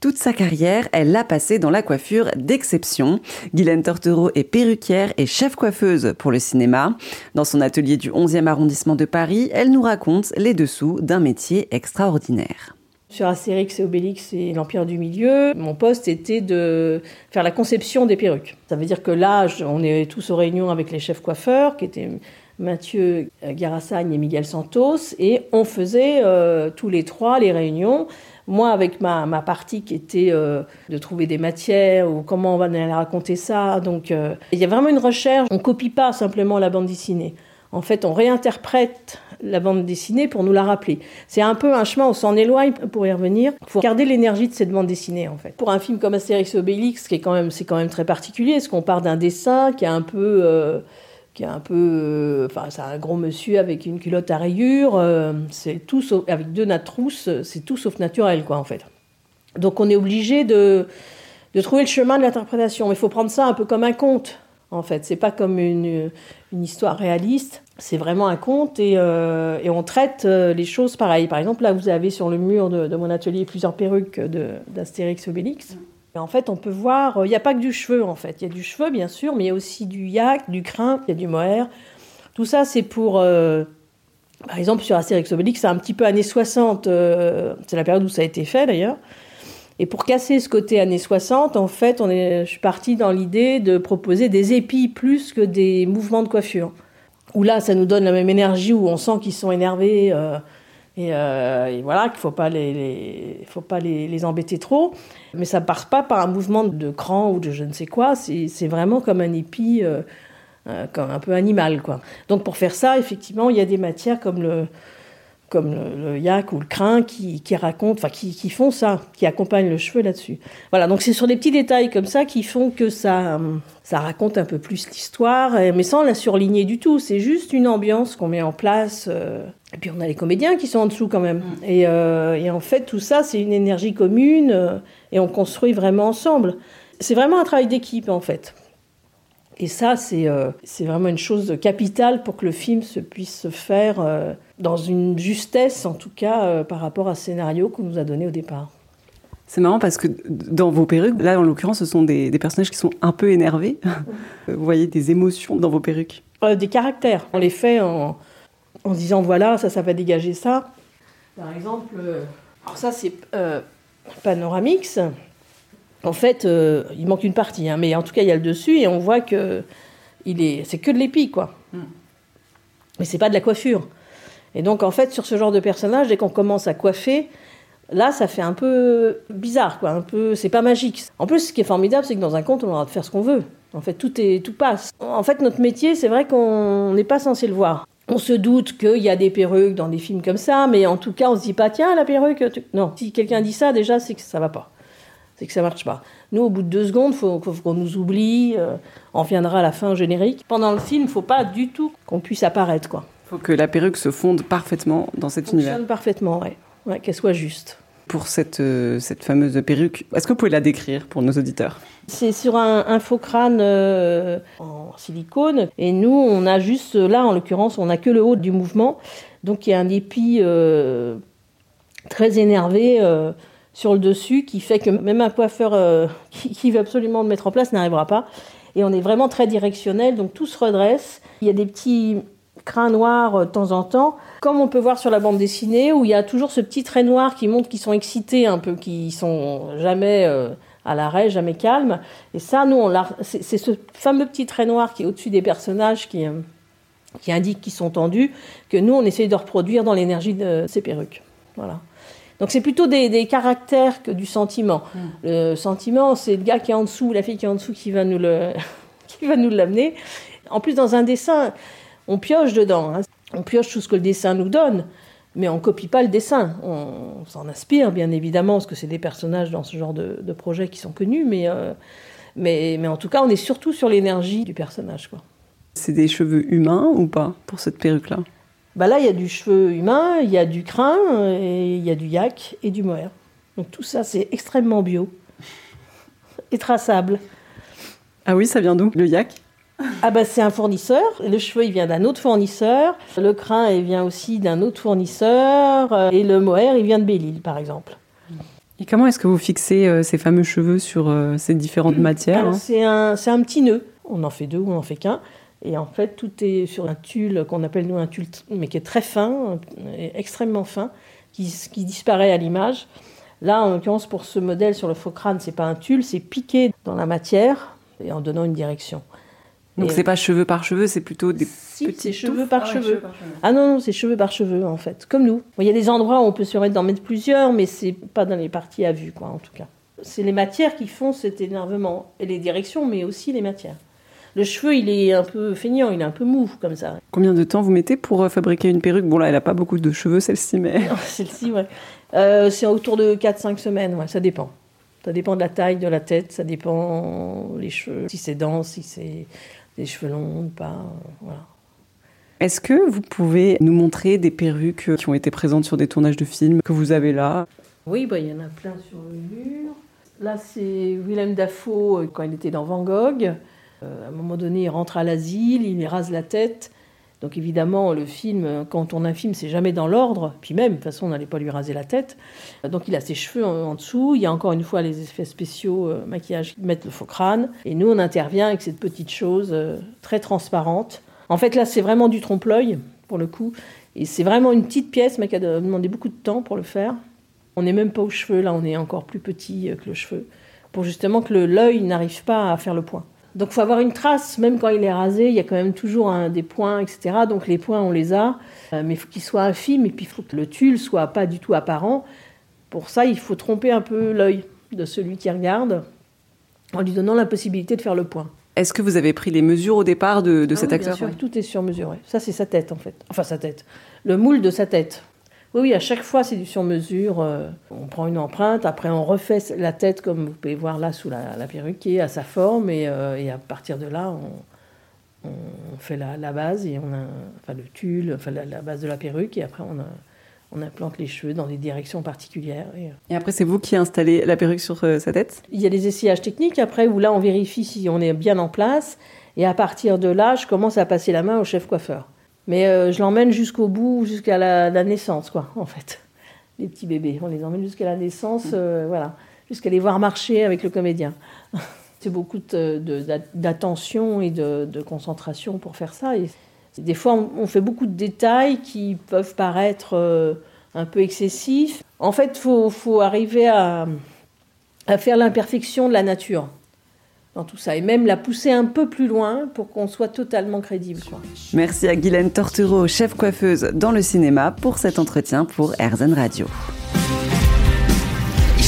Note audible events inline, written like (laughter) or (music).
Toute sa carrière, elle l'a passée dans la coiffure d'exception. Guylaine Tortereau est perruquière et chef coiffeuse pour le cinéma. Dans son atelier du 11e arrondissement de Paris, elle nous raconte les dessous d'un métier extraordinaire. Sur Astérix et Obélix et l'Empire du Milieu, mon poste était de faire la conception des perruques. Ça veut dire que là, on est tous aux réunions avec les chefs coiffeurs, qui étaient Mathieu Garassagne et Miguel Santos, et on faisait euh, tous les trois les réunions moi, avec ma, partie qui était euh, de trouver des matières ou comment on va raconter ça, donc euh, il y a vraiment une recherche. On copie pas simplement la bande dessinée. En fait, on réinterprète la bande dessinée pour nous la rappeler. C'est un peu un chemin, on s'en éloigne pour y revenir. Il faut garder l'énergie de cette bande dessinée, en fait. Pour un film comme Astérix et Obélix, qui est quand même, c'est quand même très particulier, parce qu'on part d'un dessin qui est un peu... Euh, qui est un peu. Euh, enfin, c'est un gros monsieur avec une culotte à rayures, euh, c'est tout sauf, avec deux nattes trousses, c'est tout sauf naturel, quoi, en fait. Donc on est obligé de, de trouver le chemin de l'interprétation. Mais il faut prendre ça un peu comme un conte, en fait. C'est pas comme une, une histoire réaliste, c'est vraiment un conte et, euh, et on traite les choses pareil. Par exemple, là, vous avez sur le mur de, de mon atelier plusieurs perruques d'Astérix Obélix en fait, on peut voir, euh, il n'y a pas que du cheveu en fait. Il y a du cheveu bien sûr, mais il y a aussi du yak, du crin, il y a du mohair. Tout ça, c'est pour, euh, par exemple, sur Astérix Obélix, c'est un petit peu années 60. Euh, c'est la période où ça a été fait d'ailleurs. Et pour casser ce côté années 60, en fait, je suis partie dans l'idée de proposer des épis plus que des mouvements de coiffure. Où là, ça nous donne la même énergie, où on sent qu'ils sont énervés. Euh, et, voilà, qu'il ne faut pas, les, embêter trop. Mais ça ne passe pas par un mouvement de cran ou de je ne sais quoi. C'est vraiment comme un épi, euh, euh, un peu animal. Donc pour faire ça, effectivement, il y a des matières comme le, comme le, yak ou le crin qui, qui racontent, enfin qui, qui, font ça, qui accompagnent le cheveu là-dessus. Voilà, donc c'est sur des petits détails comme ça qui font que ça, ça raconte un peu plus l'histoire, mais sans la surligner du tout. C'est juste une ambiance qu'on met en place. Euh, et puis on a les comédiens qui sont en dessous quand même. Mm. Et, euh, et en fait, tout ça, c'est une énergie commune euh, et on construit vraiment ensemble. C'est vraiment un travail d'équipe en fait. Et ça, c'est c'est vraiment une chose capitale pour que le film se puisse se faire dans une justesse, en tout cas, euh, par rapport à ce scénario qu'on nous a donné au départ. C'est marrant parce que dans vos perruques, là en l'occurrence, ce sont des, personnages qui sont un peu énervés. (laughs) Vous voyez des émotions dans vos perruques euh, Des caractères. On les fait en, en disant voilà, ça, ça va dégager ça. Par exemple, euh, alors ça c'est Panoramix. En fait, il manque une partie, hein, mais en tout cas il y a le dessus et on voit que il est, c'est que de l'épi quoi. Hmm. Mais c'est pas de la coiffure. Et donc, en fait, sur ce genre de personnage, dès qu'on commence à coiffer, là, ça fait un peu bizarre, quoi. Un peu, c'est pas magique. En plus, ce qui est formidable, c'est que dans un conte, on aura de faire ce qu'on veut. En fait, tout est, tout passe. En fait, notre métier, c'est vrai qu'on n'est pas censé le voir. On se doute qu'il y a des perruques dans des films comme ça, mais en tout cas, on se dit pas, tiens, la perruque. Non, si quelqu'un dit ça, déjà, c'est que ça va pas. C'est que ça marche pas. Nous, au bout de deux secondes, il faut, qu'on nous oublie. Euh, on reviendra à la fin générique. Pendant le film, il faut pas du tout qu'on puisse apparaître, quoi faut que la perruque se fonde parfaitement dans cet univers. Fonctionne parfaitement, oui. Ouais, qu'elle soit juste. Pour cette, euh, cette fameuse perruque, est-ce que vous pouvez la décrire pour nos auditeurs? C'est sur un, faux crâne euh, en silicone. Et nous, on a juste, là en l'occurrence, on n'a que le haut du mouvement. Donc il y a un épi très énervé sur le dessus qui fait que même un coiffeur (laughs) qui, qui, veut absolument le mettre en place n'arrivera pas. Et on est vraiment très directionnel, donc tout se redresse. Il y a des petits crin noir euh, de temps en temps, comme on peut voir sur la bande dessinée, où il y a toujours ce petit trait noir qui montre qu'ils sont excités un peu, qu'ils sont jamais euh, à l'arrêt, jamais calmes. Et ça, nous, c'est ce fameux petit trait noir qui est au-dessus des personnages qui, euh, qui indique qu'ils sont tendus, que nous, on essaye de reproduire dans l'énergie de ces perruques. Voilà. Donc c'est plutôt des, caractères que du sentiment. Hmm. Le sentiment, c'est le gars qui est en dessous, la fille qui est en dessous qui va nous le, (laughs) qui va nous l'amener. En plus, dans un dessin, on pioche dedans. Hein. On pioche tout ce que le dessin nous donne, mais on copie pas le dessin. On, s'en inspire, bien évidemment, parce que c'est des personnages dans ce genre de, projet qui sont connus, euh, mais, mais, en tout cas, on est surtout sur l'énergie du personnage. Quoi. C'est des cheveux humains ou pas pour cette perruque-là? Bah Là, il y a du cheveu humain, il y a du crin, et il y a du yak et du mohair. Donc tout ça, c'est extrêmement bio et traçable. Ah oui, ça vient d'où, le yak? Ah bah c'est un fournisseur. Le cheveu il vient d'un autre fournisseur. Le crin il vient aussi d'un autre fournisseur. Et le mohair il vient de Belle-Île par exemple. Et comment est-ce que vous fixez euh, ces fameux cheveux sur euh, ces différentes matières hein? C'est un, un, petit nœud. On en fait deux ou on en fait qu'un. Et en fait, tout est sur un tulle qu'on appelle nous un tulle, mais qui est très fin, extrêmement fin, qui, qui disparaît à l'image. Là, en l'occurrence, pour ce modèle sur le faux crâne, c'est pas un tulle, c'est piqué dans la matière et en donnant une direction. Donc c'est pas cheveux par cheveux, c'est plutôt des petits cheveux par, ah cheveux. Ah non, non c'est cheveux par cheveux en fait, comme nous. Il y a des endroits où on peut se permettre d'en mettre plusieurs, mais c'est pas dans les parties à vue, quoi, en tout cas. C'est les matières qui font cet énervement, et les directions, mais aussi les matières. Le cheveu, il est un peu feignant, il est un peu mou, comme ça. Combien de temps vous mettez pour euh, fabriquer une perruque? Bon là, elle a pas beaucoup de cheveux, celle-ci, mais... (laughs) celle-ci, ouais. Euh, c'est autour de 4-5 semaines, ouais, ça dépend. Ça dépend de la taille de la tête, ça dépend les cheveux, si c'est dense, si c'est des cheveux longs ou pas. Voilà. Est-ce que vous pouvez nous montrer des perruques qui ont été présentes sur des tournages de films que vous avez là? Oui, bah, il y en a plein sur le mur. Là, c'est Willem Dafoe quand il était dans Van Gogh. Euh, à un moment donné, il rentre à l'asile, il rase la tête. Donc évidemment, le film, quand on tourne un film, c'est jamais dans l'ordre. Puis même, de toute façon, on n'allait pas lui raser la tête. Donc il a ses cheveux en, dessous. Il y a encore une fois les effets spéciaux, euh, maquillage, qui mettent le faux crâne. Et nous, on intervient avec cette petite chose euh, très transparente. En fait, là, c'est vraiment du trompe-l'œil, pour le coup. Et c'est vraiment une petite pièce, mais qui a demandé beaucoup de temps pour le faire. On n'est même pas aux cheveux, là, on est encore plus petit que le cheveu. Pour justement que l'œil n'arrive pas à faire le point. Donc il faut avoir une trace, même quand il est rasé, il y a quand même toujours des points, etc. Donc les points, on les a, euh, mais il faut qu'ils soient infimes et puis il faut que le tulle soit pas du tout apparent. Pour ça, il faut tromper un peu l'œil de celui qui regarde en lui donnant la possibilité de faire le point. Est-ce que vous avez pris les mesures au départ de, ah cet acteur Bien sûr, tout est sur mesure. Ça, c'est sa tête en fait. Enfin, sa tête. Le moule de sa tête. Oui, oui, à chaque fois, c'est du sur-mesure. Euh, on prend une empreinte, après on refait la tête, comme vous pouvez voir là sous la, perruque, qui est à sa forme, et, euh, à partir de là, on, fait la, base, et on a, enfin le tulle, enfin la, base de la perruque, et après on, on implante les cheveux dans des directions particulières. Et, euh. après, c'est vous qui installez la perruque sur sa tête? Il y a des essayages techniques, après, où là, on vérifie si on est bien en place, et à partir de là, je commence à passer la main au chef coiffeur. Mais euh, je l'emmène jusqu'au bout, jusqu'à la, naissance, quoi, en fait. Les petits bébés, on les emmène jusqu'à la naissance, euh, voilà, jusqu'à les voir marcher avec le comédien. (laughs) C'est beaucoup d'attention et de, concentration pour faire ça. Et des fois, on, fait beaucoup de détails qui peuvent paraître euh, un peu excessifs. En fait, il faut, faut, arriver à, à faire l'imperfection de la nature dans tout ça et même la pousser un peu plus loin pour qu'on soit totalement crédible. Merci à Guylaine Tortureau, chef coiffeuse dans le cinéma, pour cet entretien pour RZN Radio. Ils